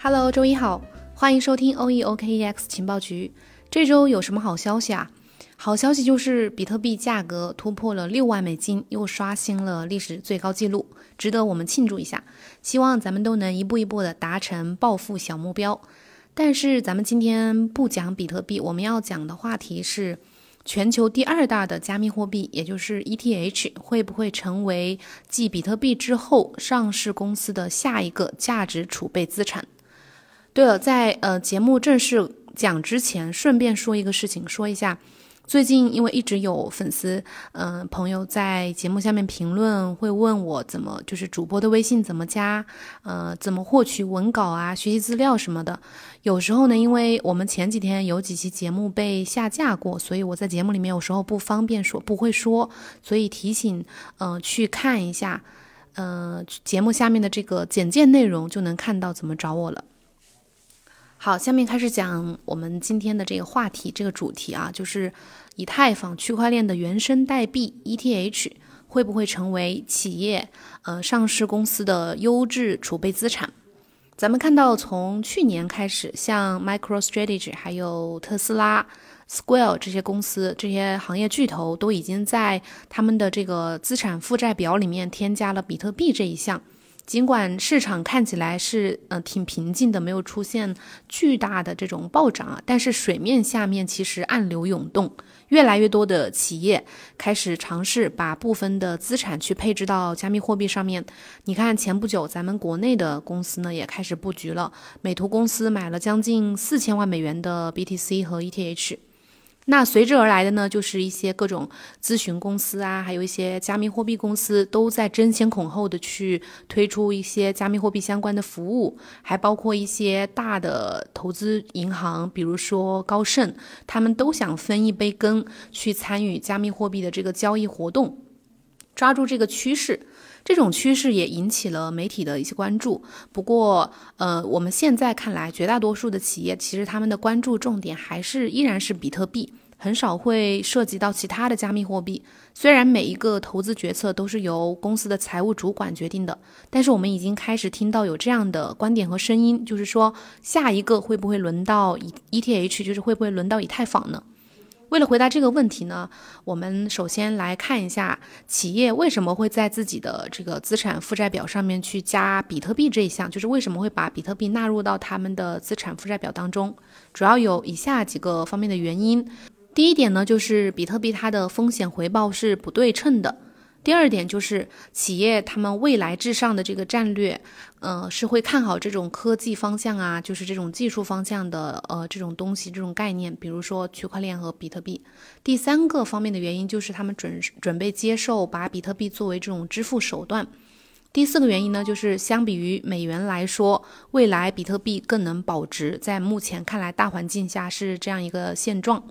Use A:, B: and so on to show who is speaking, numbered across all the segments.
A: Hello，周一好，欢迎收听 OEOKEX 情报局。这周有什么好消息啊？好消息就是比特币价格突破了六万美金，又刷新了历史最高纪录，值得我们庆祝一下。希望咱们都能一步一步的达成暴富小目标。但是咱们今天不讲比特币，我们要讲的话题是全球第二大的加密货币，也就是 ETH 会不会成为继比特币之后上市公司的下一个价值储备资产？对了，在呃节目正式讲之前，顺便说一个事情，说一下。最近因为一直有粉丝，嗯，朋友在节目下面评论，会问我怎么就是主播的微信怎么加，呃，怎么获取文稿啊、学习资料什么的。有时候呢，因为我们前几天有几期节目被下架过，所以我在节目里面有时候不方便说，不会说，所以提醒，嗯，去看一下，呃，节目下面的这个简介内容，就能看到怎么找我了。好，下面开始讲我们今天的这个话题，这个主题啊，就是以太坊区块链的原生代币 ETH 会不会成为企业呃上市公司的优质储备资产？咱们看到，从去年开始，像 MicroStrategy 还有特斯拉、Square 这些公司，这些行业巨头都已经在他们的这个资产负债表里面添加了比特币这一项。尽管市场看起来是呃挺平静的，没有出现巨大的这种暴涨啊，但是水面下面其实暗流涌动，越来越多的企业开始尝试把部分的资产去配置到加密货币上面。你看，前不久咱们国内的公司呢也开始布局了，美图公司买了将近四千万美元的 BTC 和 ETH。那随之而来的呢，就是一些各种咨询公司啊，还有一些加密货币公司都在争先恐后的去推出一些加密货币相关的服务，还包括一些大的投资银行，比如说高盛，他们都想分一杯羹，去参与加密货币的这个交易活动，抓住这个趋势。这种趋势也引起了媒体的一些关注。不过，呃，我们现在看来，绝大多数的企业其实他们的关注重点还是依然是比特币，很少会涉及到其他的加密货币。虽然每一个投资决策都是由公司的财务主管决定的，但是我们已经开始听到有这样的观点和声音，就是说，下一个会不会轮到以 ETH，就是会不会轮到以太坊呢？为了回答这个问题呢，我们首先来看一下企业为什么会在自己的这个资产负债表上面去加比特币这一项，就是为什么会把比特币纳入到他们的资产负债表当中，主要有以下几个方面的原因。第一点呢，就是比特币它的风险回报是不对称的。第二点就是企业他们未来至上的这个战略，呃，是会看好这种科技方向啊，就是这种技术方向的呃这种东西这种概念，比如说区块链和比特币。第三个方面的原因就是他们准准备接受把比特币作为这种支付手段。第四个原因呢，就是相比于美元来说，未来比特币更能保值，在目前看来大环境下是这样一个现状。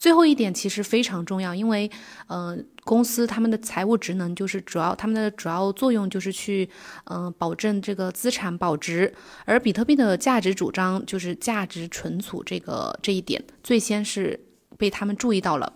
A: 最后一点其实非常重要，因为，呃，公司他们的财务职能就是主要，他们的主要作用就是去，嗯，保证这个资产保值，而比特币的价值主张就是价值存储这个这一点，最先是被他们注意到了。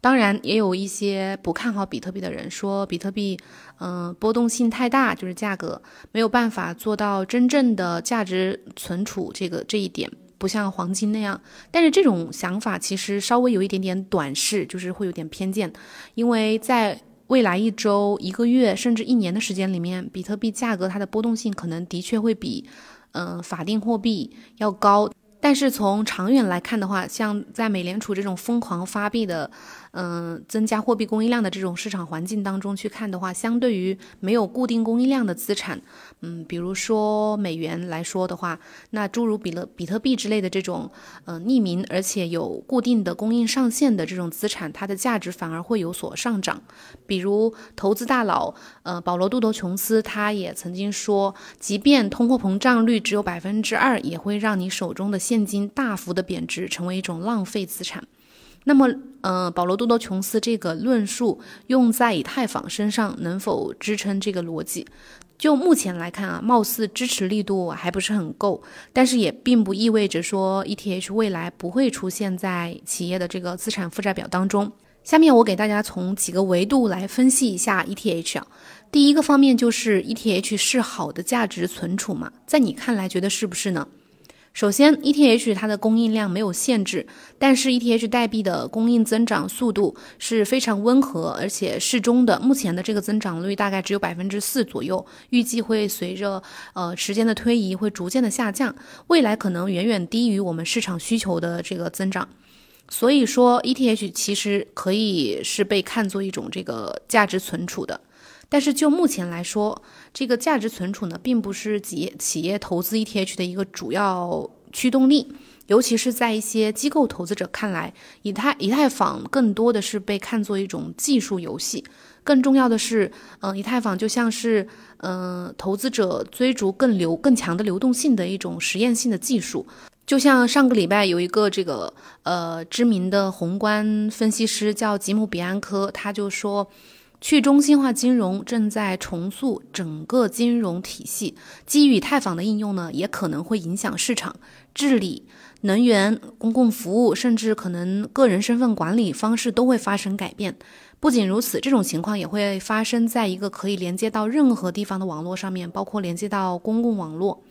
A: 当然，也有一些不看好比特币的人说，比特币，嗯，波动性太大，就是价格没有办法做到真正的价值存储这个这一点。不像黄金那样，但是这种想法其实稍微有一点点短视，就是会有点偏见，因为在未来一周、一个月甚至一年的时间里面，比特币价格它的波动性可能的确会比，嗯，法定货币要高。但是从长远来看的话，像在美联储这种疯狂发币的，嗯，增加货币供应量的这种市场环境当中去看的话，相对于没有固定供应量的资产，嗯，比如说美元来说的话，那诸如比勒比特币之类的这种，嗯，匿名而且有固定的供应上限的这种资产，它的价值反而会有所上涨。比如投资大佬，呃，保罗杜德琼斯他也曾经说，即便通货膨胀率只有百分之二，也会让你手中的。现金大幅的贬值，成为一种浪费资产。那么，呃，保罗·多多琼斯这个论述用在以太坊身上，能否支撑这个逻辑？就目前来看啊，貌似支持力度还不是很够。但是也并不意味着说 ETH 未来不会出现在企业的这个资产负债表当中。下面我给大家从几个维度来分析一下 ETH 啊。第一个方面就是 ETH 是好的价值存储吗？在你看来，觉得是不是呢？首先，ETH 它的供应量没有限制，但是 ETH 代币的供应增长速度是非常温和而且适中的。目前的这个增长率大概只有百分之四左右，预计会随着呃时间的推移会逐渐的下降，未来可能远远低于我们市场需求的这个增长。所以说，ETH 其实可以是被看作一种这个价值存储的。但是就目前来说，这个价值存储呢，并不是企业企业投资 ETH 的一个主要驱动力，尤其是在一些机构投资者看来，以太以太坊更多的是被看作一种技术游戏。更重要的是，嗯，以太坊就像是，嗯，投资者追逐更流更强的流动性的一种实验性的技术。就像上个礼拜有一个这个呃知名的宏观分析师叫吉姆比安科，他就说。去中心化金融正在重塑整个金融体系，基于以太坊的应用呢，也可能会影响市场治理、能源、公共服务，甚至可能个人身份管理方式都会发生改变。不仅如此，这种情况也会发生在一个可以连接到任何地方的网络上面，包括连接到公共网络。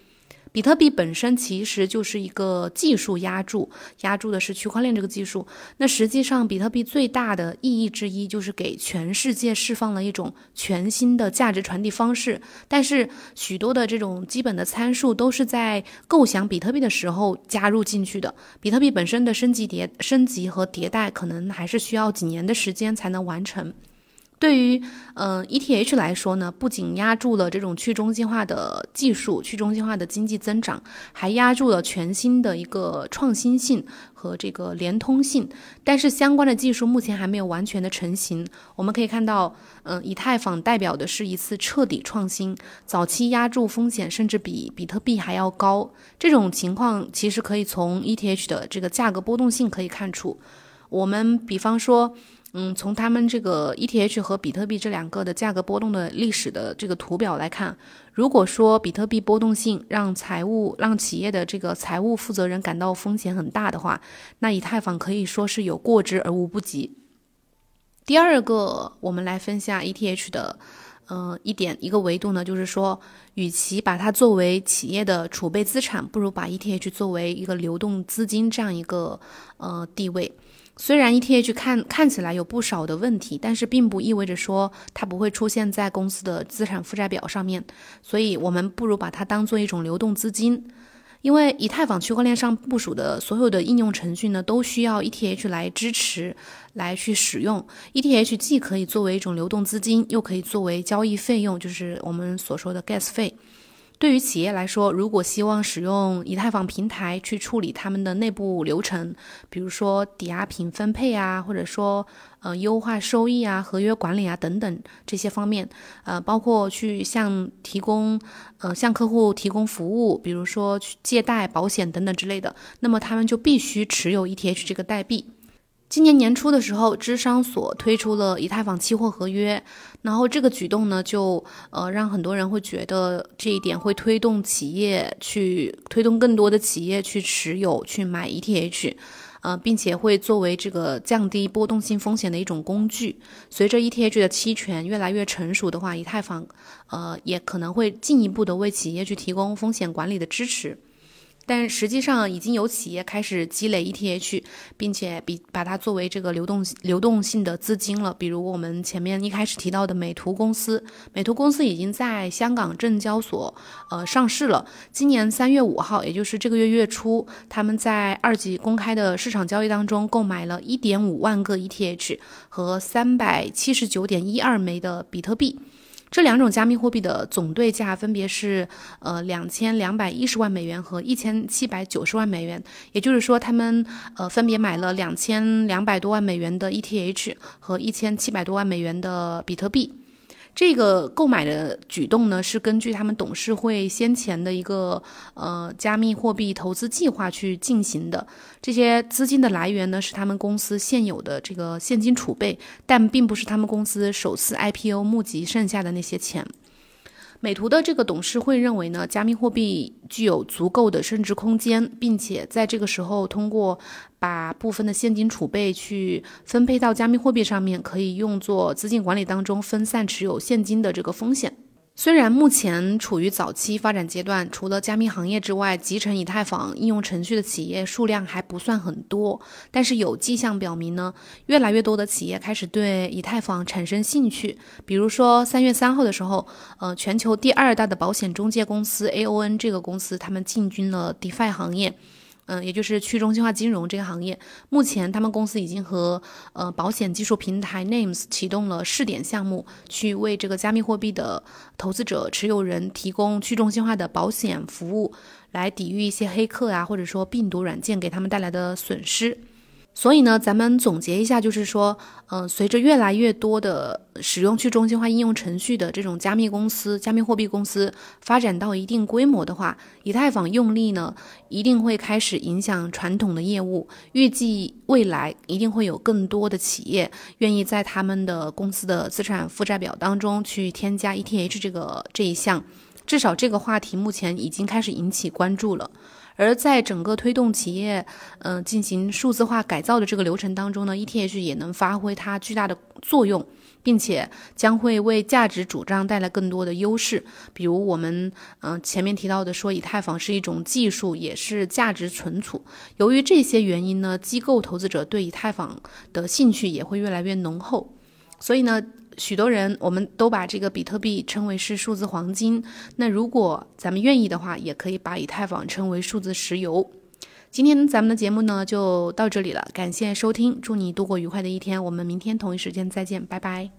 A: 比特币本身其实就是一个技术压铸，压铸的是区块链这个技术。那实际上，比特币最大的意义之一就是给全世界释放了一种全新的价值传递方式。但是，许多的这种基本的参数都是在构想比特币的时候加入进去的。比特币本身的升级迭升级和迭代，可能还是需要几年的时间才能完成。对于嗯 ETH 来说呢，不仅压住了这种去中心化的技术、去中心化的经济增长，还压住了全新的一个创新性和这个连通性。但是相关的技术目前还没有完全的成型。我们可以看到，嗯，以太坊代表的是一次彻底创新，早期压住风险甚至比比特币还要高。这种情况其实可以从 ETH 的这个价格波动性可以看出。我们比方说。嗯，从他们这个 ETH 和比特币这两个的价格波动的历史的这个图表来看，如果说比特币波动性让财务让企业的这个财务负责人感到风险很大的话，那以太坊可以说是有过之而无不及。第二个，我们来分下 ETH 的，嗯，一点一个维度呢，就是说，与其把它作为企业的储备资产，不如把 ETH 作为一个流动资金这样一个呃地位。虽然 ETH 看看起来有不少的问题，但是并不意味着说它不会出现在公司的资产负债表上面，所以我们不如把它当做一种流动资金。因为以太坊区块链上部署的所有的应用程序呢，都需要 ETH 来支持，来去使用。ETH 既可以作为一种流动资金，又可以作为交易费用，就是我们所说的 gas 费。对于企业来说，如果希望使用以太坊平台去处理他们的内部流程，比如说抵押品分配啊，或者说呃优化收益啊、合约管理啊等等这些方面，呃，包括去向提供呃向客户提供服务，比如说去借贷、保险等等之类的，那么他们就必须持有 ETH 这个代币。今年年初的时候，芝商所推出了以太坊期货合约，然后这个举动呢，就呃让很多人会觉得这一点会推动企业去推动更多的企业去持有去买 ETH，呃，并且会作为这个降低波动性风险的一种工具。随着 ETH 的期权越来越成熟的话，以太坊呃也可能会进一步的为企业去提供风险管理的支持。但实际上已经有企业开始积累 ETH，并且比把它作为这个流动流动性的资金了。比如我们前面一开始提到的美图公司，美图公司已经在香港证交所呃上市了。今年三月五号，也就是这个月月初，他们在二级公开的市场交易当中购买了一点五万个 ETH 和三百七十九点一二枚的比特币。这两种加密货币的总对价分别是，呃，两千两百一十万美元和一千七百九十万美元。也就是说，他们呃分别买了两千两百多万美元的 ETH 和一千七百多万美元的比特币。这个购买的举动呢，是根据他们董事会先前的一个呃加密货币投资计划去进行的。这些资金的来源呢，是他们公司现有的这个现金储备，但并不是他们公司首次 IPO 募集剩下的那些钱。美图的这个董事会认为呢，加密货币具有足够的升值空间，并且在这个时候通过把部分的现金储备去分配到加密货币上面，可以用作资金管理当中分散持有现金的这个风险。虽然目前处于早期发展阶段，除了加密行业之外，集成以太坊应用程序的企业数量还不算很多，但是有迹象表明呢，越来越多的企业开始对以太坊产生兴趣。比如说三月三号的时候，呃，全球第二大的保险中介公司 AON 这个公司，他们进军了 DeFi 行业。嗯，也就是去中心化金融这个行业，目前他们公司已经和呃保险技术平台 Names 启动了试点项目，去为这个加密货币的投资者持有人提供去中心化的保险服务，来抵御一些黑客啊，或者说病毒软件给他们带来的损失。所以呢，咱们总结一下，就是说，嗯，随着越来越多的使用去中心化应用程序的这种加密公司、加密货币公司发展到一定规模的话，以太坊用力呢，一定会开始影响传统的业务。预计未来一定会有更多的企业愿意在他们的公司的资产负债表当中去添加 ETH 这个这一项，至少这个话题目前已经开始引起关注了。而在整个推动企业，嗯，进行数字化改造的这个流程当中呢，ETH 也能发挥它巨大的作用，并且将会为价值主张带来更多的优势。比如我们，嗯，前面提到的说，以太坊是一种技术，也是价值存储。由于这些原因呢，机构投资者对以太坊的兴趣也会越来越浓厚。所以呢。许多人，我们都把这个比特币称为是数字黄金。那如果咱们愿意的话，也可以把以太坊称为数字石油。今天咱们的节目呢就到这里了，感谢收听，祝你度过愉快的一天。我们明天同一时间再见，拜拜。